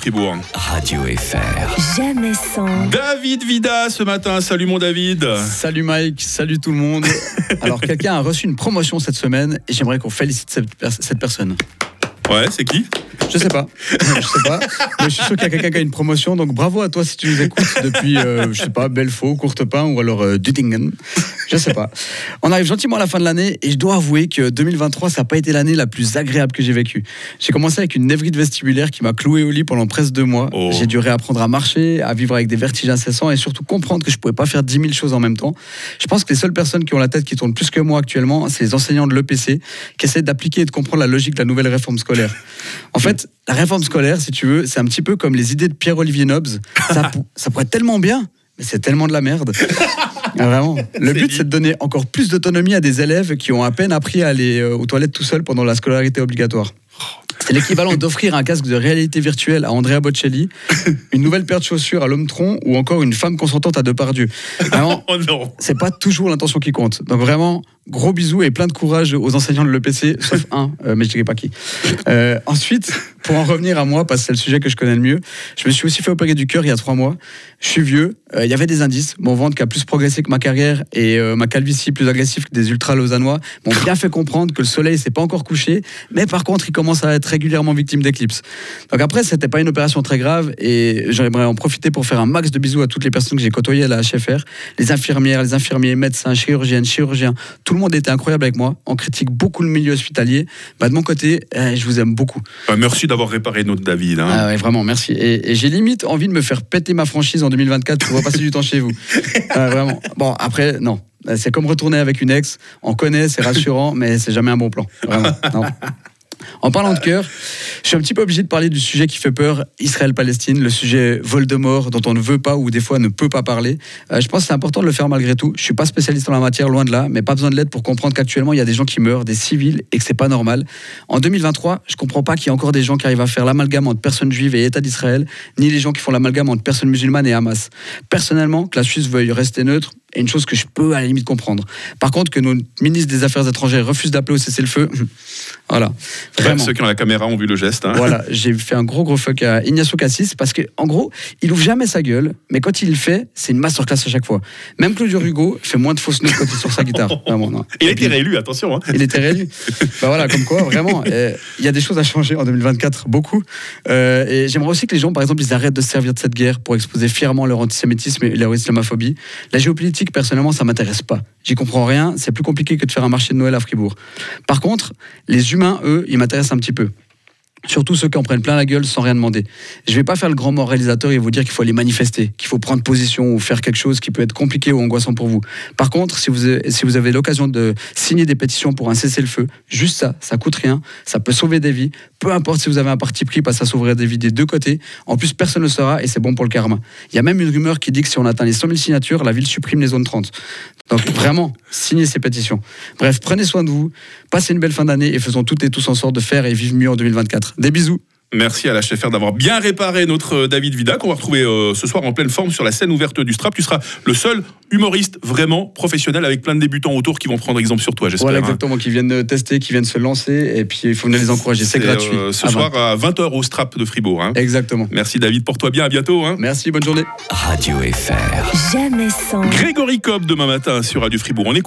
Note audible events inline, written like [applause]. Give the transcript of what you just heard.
Fribourg. Radio FR. Jamais sans. David Vida ce matin. Salut mon David. Salut Mike, salut tout le monde. [laughs] Alors quelqu'un a reçu une promotion cette semaine et j'aimerais qu'on félicite cette, pers- cette personne. Ouais, c'est qui? Je sais pas, je sais pas, mais je suis sûr qu'il y a quelqu'un qui a une promotion, donc bravo à toi si tu nous écoutes depuis, euh, je sais pas, Belfaux, Courtepin ou alors euh, Dudingen, je sais pas. On arrive gentiment à la fin de l'année et je dois avouer que 2023 ça n'a pas été l'année la plus agréable que j'ai vécue. J'ai commencé avec une névrite vestibulaire qui m'a cloué au lit pendant presque deux mois. Oh. J'ai dû réapprendre à marcher, à vivre avec des vertiges incessants et surtout comprendre que je pouvais pas faire 10 000 choses en même temps. Je pense que les seules personnes qui ont la tête qui tourne plus que moi actuellement, c'est les enseignants de l'EPC qui essaient d'appliquer et de comprendre la logique de la nouvelle réforme scolaire. En fait, la réforme scolaire, si tu veux, c'est un petit peu comme les idées de Pierre-Olivier Nobs. Ça, [laughs] ça pourrait être tellement bien, mais c'est tellement de la merde. Ah, vraiment. Le but, c'est de donner encore plus d'autonomie à des élèves qui ont à peine appris à aller euh, aux toilettes tout seuls pendant la scolarité obligatoire. C'est l'équivalent d'offrir un casque de réalité virtuelle à Andrea Bocelli, [laughs] une nouvelle paire de chaussures à l'homme tronc ou encore une femme consentante à Depardieu. Vraiment, [laughs] Oh non. c'est pas toujours l'intention qui compte. Donc vraiment, gros bisous et plein de courage aux enseignants de l'EPC, sauf [laughs] un, euh, mais je dirais pas qui. Euh, ensuite, pour en revenir à moi, parce que c'est le sujet que je connais le mieux, je me suis aussi fait opérer du cœur il y a trois mois. Je suis vieux, euh, il y avait des indices. Mon ventre qui a plus progressé que ma carrière et euh, ma calvitie plus agressive que des ultra-lausannois m'ont bien fait comprendre que le soleil s'est pas encore couché, mais par contre, il commence à être régulièrement victime d'éclipses. Donc après, c'était pas une opération très grave et j'aimerais en profiter pour faire un max de bisous à toutes les personnes que j'ai côtoyées à la HFR, les infirmières, les infirmiers, médecins, chirurgiennes, chirurgiens. Tout le monde était incroyable avec moi. On critique beaucoup le milieu hospitalier. Bah, de mon côté, eh, je vous aime beaucoup. Bah, merci d'avoir réparé notre David. hein. Ah ouais, vraiment, merci. Et, et j'ai limite envie de me faire péter ma franchise en 2024 pour repasser du temps chez vous. [laughs] Ah, vraiment. Bon, après, non. C'est comme retourner avec une ex. On connaît, c'est rassurant, mais c'est jamais un bon plan. Vraiment. non. En parlant de cœur, je suis un petit peu obligé de parler du sujet qui fait peur, Israël-Palestine, le sujet Voldemort dont on ne veut pas ou des fois ne peut pas parler. Euh, je pense que c'est important de le faire malgré tout. Je suis pas spécialiste en la matière, loin de là, mais pas besoin de l'aide pour comprendre qu'actuellement il y a des gens qui meurent, des civils, et que c'est pas normal. En 2023, je comprends pas qu'il y ait encore des gens qui arrivent à faire l'amalgame entre personnes juives et État d'Israël, ni les gens qui font l'amalgame entre personnes musulmanes et Hamas. Personnellement, que la Suisse veuille rester neutre est une chose que je peux à la limite comprendre. Par contre, que notre ministre des Affaires étrangères refuse d'appeler au cessez-le-feu, [clears throat] voilà. Vraiment. ceux qui ont la caméra ont vu le geste. hein. Voilà, [laughs] j'ai fait un gros gros fuck à Ignacio Cassis parce que en gros, il ouvre jamais sa gueule, mais quand il le fait, c'est une masterclass à chaque fois. Même Claudio Hugo fait moins de fausses notes quand il est sur sa guitare. [laughs] Vraiment, non. Il a été réélu, attention. hein. il était réélu. [laughs] bah voilà, comme quoi, vraiment, euh, il y a des choses à changer en 2024, beaucoup. Euh, et j'aimerais aussi que les gens, par exemple, ils arrêtent de se servir de cette guerre pour exposer fièrement leur antisémitisme et leur islamophobie. La géopolitique, personnellement, ça m'intéresse pas. J'y comprends rien. C'est plus compliqué que de faire un marché de Noël à Fribourg. Par contre, les humains, eux, ils m'intéressent un petit peu. Surtout ceux qui en prennent plein la gueule sans rien demander. Je vais pas faire le grand moralisateur et vous dire qu'il faut aller manifester, qu'il faut prendre position ou faire quelque chose qui peut être compliqué ou angoissant pour vous. Par contre, si vous, si vous avez l'occasion de signer des pétitions pour un cessez-le-feu, juste ça, ça coûte rien, ça peut sauver des vies. Peu importe si vous avez un parti pris, parce que ça sauverait des vies des deux côtés. En plus, personne ne saura et c'est bon pour le karma. Il y a même une rumeur qui dit que si on atteint les 100 000 signatures, la ville supprime les zones 30. Donc vraiment, signez ces pétitions. Bref, prenez soin de vous, passez une belle fin d'année et faisons toutes et tous en sorte de faire et vivre mieux en 2024. Des bisous Merci à la chef d'avoir bien réparé notre euh, David Vida, qu'on va retrouver euh, ce soir en pleine forme sur la scène ouverte du Strap. Tu seras le seul humoriste vraiment professionnel avec plein de débutants autour qui vont prendre exemple sur toi, j'espère. Voilà hein. exactement, qui viennent de tester, qui viennent se lancer et puis il faut venir les encourager, c'est gratuit. euh, ce Ah, soir à 20h au Strap de Fribourg. hein. Exactement. Merci David, porte-toi bien, à bientôt. hein. Merci, bonne journée. Radio FR. Jamais sans. Grégory Cobb demain matin sur Radio Fribourg. On écoute